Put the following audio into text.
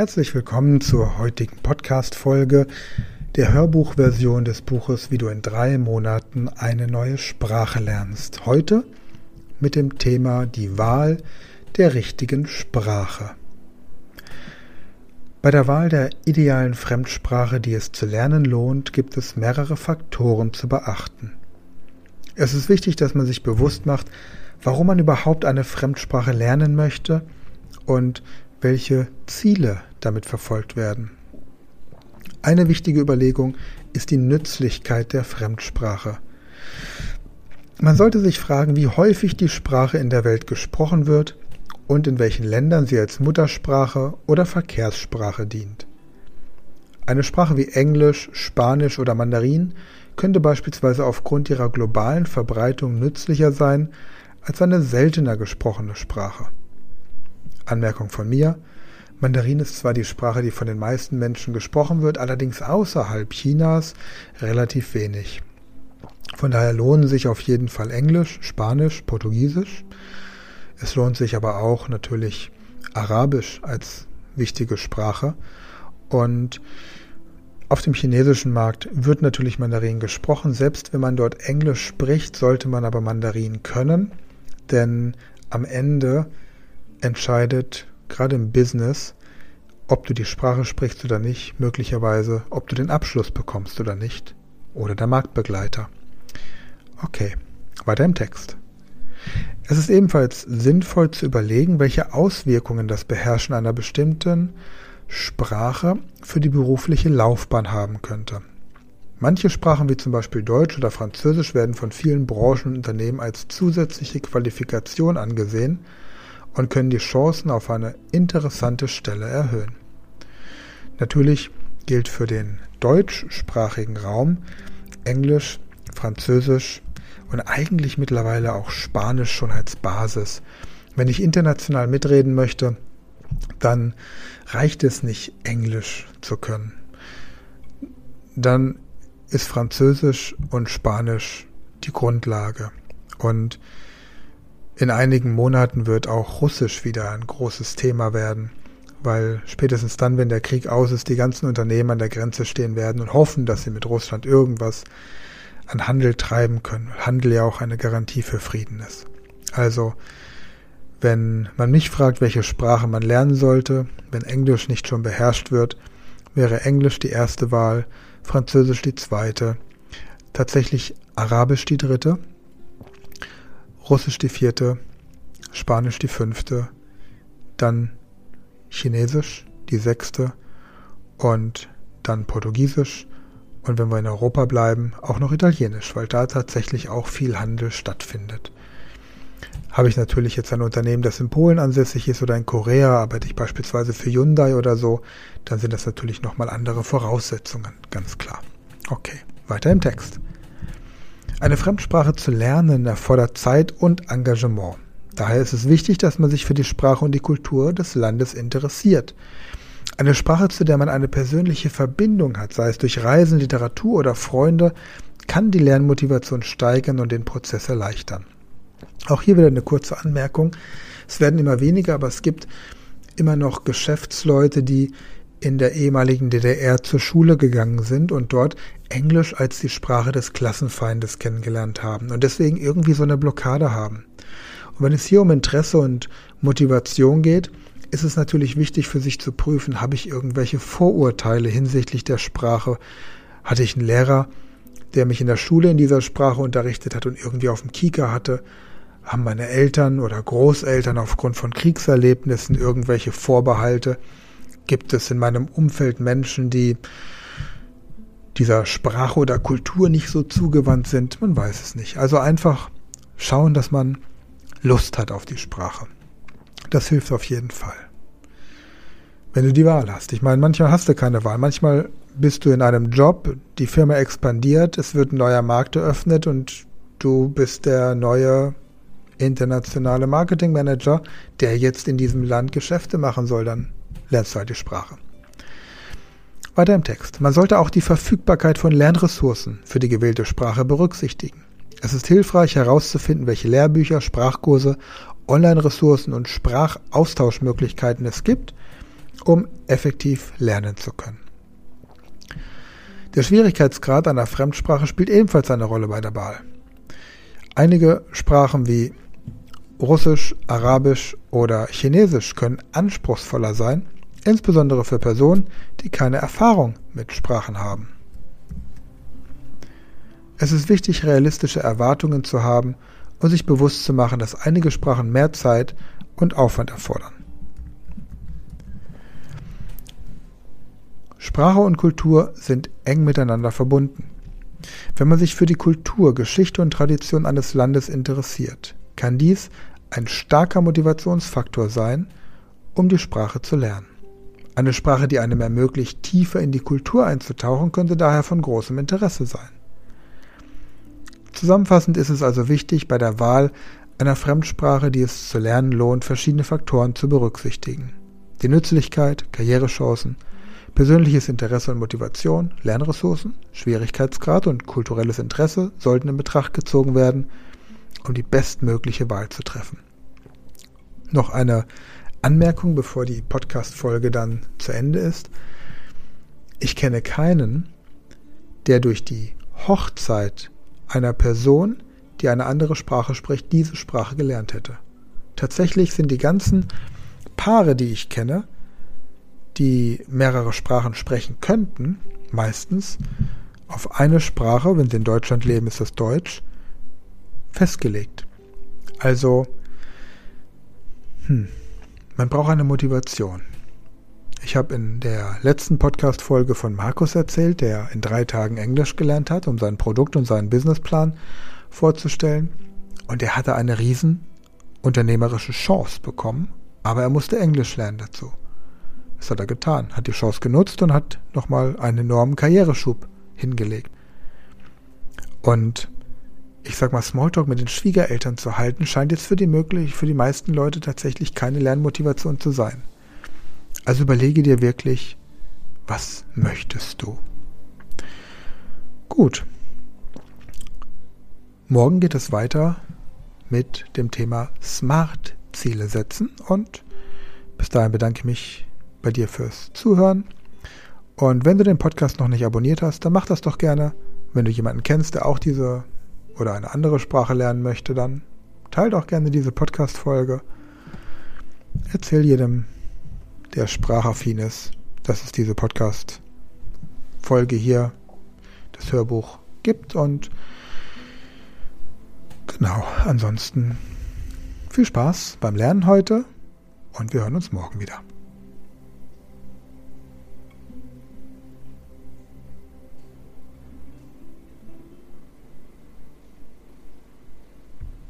Herzlich willkommen zur heutigen Podcast-Folge der Hörbuchversion des Buches Wie du in drei Monaten eine neue Sprache lernst. Heute mit dem Thema die Wahl der richtigen Sprache. Bei der Wahl der idealen Fremdsprache, die es zu lernen lohnt, gibt es mehrere Faktoren zu beachten. Es ist wichtig, dass man sich bewusst macht, warum man überhaupt eine Fremdsprache lernen möchte und welche Ziele damit verfolgt werden. Eine wichtige Überlegung ist die Nützlichkeit der Fremdsprache. Man sollte sich fragen, wie häufig die Sprache in der Welt gesprochen wird und in welchen Ländern sie als Muttersprache oder Verkehrssprache dient. Eine Sprache wie Englisch, Spanisch oder Mandarin könnte beispielsweise aufgrund ihrer globalen Verbreitung nützlicher sein als eine seltener gesprochene Sprache. Anmerkung von mir. Mandarin ist zwar die Sprache, die von den meisten Menschen gesprochen wird, allerdings außerhalb Chinas relativ wenig. Von daher lohnen sich auf jeden Fall Englisch, Spanisch, Portugiesisch. Es lohnt sich aber auch natürlich Arabisch als wichtige Sprache. Und auf dem chinesischen Markt wird natürlich Mandarin gesprochen. Selbst wenn man dort Englisch spricht, sollte man aber Mandarin können, denn am Ende entscheidet, gerade im Business, ob du die Sprache sprichst oder nicht, möglicherweise, ob du den Abschluss bekommst oder nicht, oder der Marktbegleiter. Okay, weiter im Text. Es ist ebenfalls sinnvoll zu überlegen, welche Auswirkungen das Beherrschen einer bestimmten Sprache für die berufliche Laufbahn haben könnte. Manche Sprachen wie zum Beispiel Deutsch oder Französisch werden von vielen Branchen und Unternehmen als zusätzliche Qualifikation angesehen und können die Chancen auf eine interessante Stelle erhöhen. Natürlich gilt für den deutschsprachigen Raum Englisch, Französisch und eigentlich mittlerweile auch Spanisch schon als Basis. Wenn ich international mitreden möchte, dann reicht es nicht, Englisch zu können. Dann ist Französisch und Spanisch die Grundlage. Und in einigen Monaten wird auch Russisch wieder ein großes Thema werden, weil spätestens dann, wenn der Krieg aus ist, die ganzen Unternehmen an der Grenze stehen werden und hoffen, dass sie mit Russland irgendwas an Handel treiben können. Handel ja auch eine Garantie für Frieden ist. Also, wenn man mich fragt, welche Sprache man lernen sollte, wenn Englisch nicht schon beherrscht wird, wäre Englisch die erste Wahl, Französisch die zweite, tatsächlich Arabisch die dritte, Russisch die vierte, Spanisch die fünfte, dann Chinesisch die sechste und dann Portugiesisch und wenn wir in Europa bleiben, auch noch Italienisch, weil da tatsächlich auch viel Handel stattfindet. Habe ich natürlich jetzt ein Unternehmen, das in Polen ansässig ist oder in Korea, arbeite ich beispielsweise für Hyundai oder so, dann sind das natürlich nochmal andere Voraussetzungen, ganz klar. Okay, weiter im Text. Eine Fremdsprache zu lernen erfordert Zeit und Engagement. Daher ist es wichtig, dass man sich für die Sprache und die Kultur des Landes interessiert. Eine Sprache, zu der man eine persönliche Verbindung hat, sei es durch Reisen, Literatur oder Freunde, kann die Lernmotivation steigern und den Prozess erleichtern. Auch hier wieder eine kurze Anmerkung. Es werden immer weniger, aber es gibt immer noch Geschäftsleute, die in der ehemaligen DDR zur Schule gegangen sind und dort Englisch als die Sprache des Klassenfeindes kennengelernt haben und deswegen irgendwie so eine Blockade haben. Und wenn es hier um Interesse und Motivation geht, ist es natürlich wichtig für sich zu prüfen, habe ich irgendwelche Vorurteile hinsichtlich der Sprache? Hatte ich einen Lehrer, der mich in der Schule in dieser Sprache unterrichtet hat und irgendwie auf dem Kieker hatte? Haben meine Eltern oder Großeltern aufgrund von Kriegserlebnissen irgendwelche Vorbehalte? Gibt es in meinem Umfeld Menschen, die dieser Sprache oder Kultur nicht so zugewandt sind? Man weiß es nicht. Also einfach schauen, dass man Lust hat auf die Sprache. Das hilft auf jeden Fall. Wenn du die Wahl hast. Ich meine, manchmal hast du keine Wahl. Manchmal bist du in einem Job, die Firma expandiert, es wird ein neuer Markt eröffnet und du bist der neue internationale Marketingmanager, der jetzt in diesem Land Geschäfte machen soll. Dann lernst du halt die Sprache. Weiter im Text. Man sollte auch die Verfügbarkeit von Lernressourcen für die gewählte Sprache berücksichtigen. Es ist hilfreich herauszufinden, welche Lehrbücher, Sprachkurse, Online-Ressourcen und Sprachaustauschmöglichkeiten es gibt um effektiv lernen zu können. Der Schwierigkeitsgrad einer Fremdsprache spielt ebenfalls eine Rolle bei der Wahl. Einige Sprachen wie Russisch, Arabisch oder Chinesisch können anspruchsvoller sein, insbesondere für Personen, die keine Erfahrung mit Sprachen haben. Es ist wichtig, realistische Erwartungen zu haben und sich bewusst zu machen, dass einige Sprachen mehr Zeit und Aufwand erfordern. Sprache und Kultur sind eng miteinander verbunden. Wenn man sich für die Kultur, Geschichte und Tradition eines Landes interessiert, kann dies ein starker Motivationsfaktor sein, um die Sprache zu lernen. Eine Sprache, die einem ermöglicht, tiefer in die Kultur einzutauchen, könnte daher von großem Interesse sein. Zusammenfassend ist es also wichtig, bei der Wahl einer Fremdsprache, die es zu lernen lohnt, verschiedene Faktoren zu berücksichtigen. Die Nützlichkeit, Karrierechancen, persönliches Interesse und Motivation, Lernressourcen, Schwierigkeitsgrad und kulturelles Interesse sollten in Betracht gezogen werden, um die bestmögliche Wahl zu treffen. Noch eine Anmerkung, bevor die Podcast-Folge dann zu Ende ist. Ich kenne keinen, der durch die Hochzeit einer Person, die eine andere Sprache spricht, diese Sprache gelernt hätte. Tatsächlich sind die ganzen Paare, die ich kenne, die mehrere Sprachen sprechen könnten, meistens auf eine Sprache, wenn sie in Deutschland leben, ist das Deutsch, festgelegt. Also, hm, man braucht eine Motivation. Ich habe in der letzten Podcast-Folge von Markus erzählt, der in drei Tagen Englisch gelernt hat, um sein Produkt und seinen Businessplan vorzustellen. Und er hatte eine riesen unternehmerische Chance bekommen, aber er musste Englisch lernen dazu. Das hat er getan, hat die Chance genutzt und hat nochmal einen enormen Karriereschub hingelegt. Und ich sag mal, Smalltalk mit den Schwiegereltern zu halten, scheint jetzt für die möglich, für die meisten Leute tatsächlich keine Lernmotivation zu sein. Also überlege dir wirklich, was möchtest du? Gut. Morgen geht es weiter mit dem Thema Smart Ziele setzen und bis dahin bedanke ich mich bei dir fürs Zuhören. Und wenn du den Podcast noch nicht abonniert hast, dann mach das doch gerne. Wenn du jemanden kennst, der auch diese oder eine andere Sprache lernen möchte, dann teile doch gerne diese Podcast-Folge. Erzähl jedem, der sprachaffin ist, dass es diese Podcast-Folge hier, das Hörbuch gibt. Und genau, ansonsten viel Spaß beim Lernen heute und wir hören uns morgen wieder.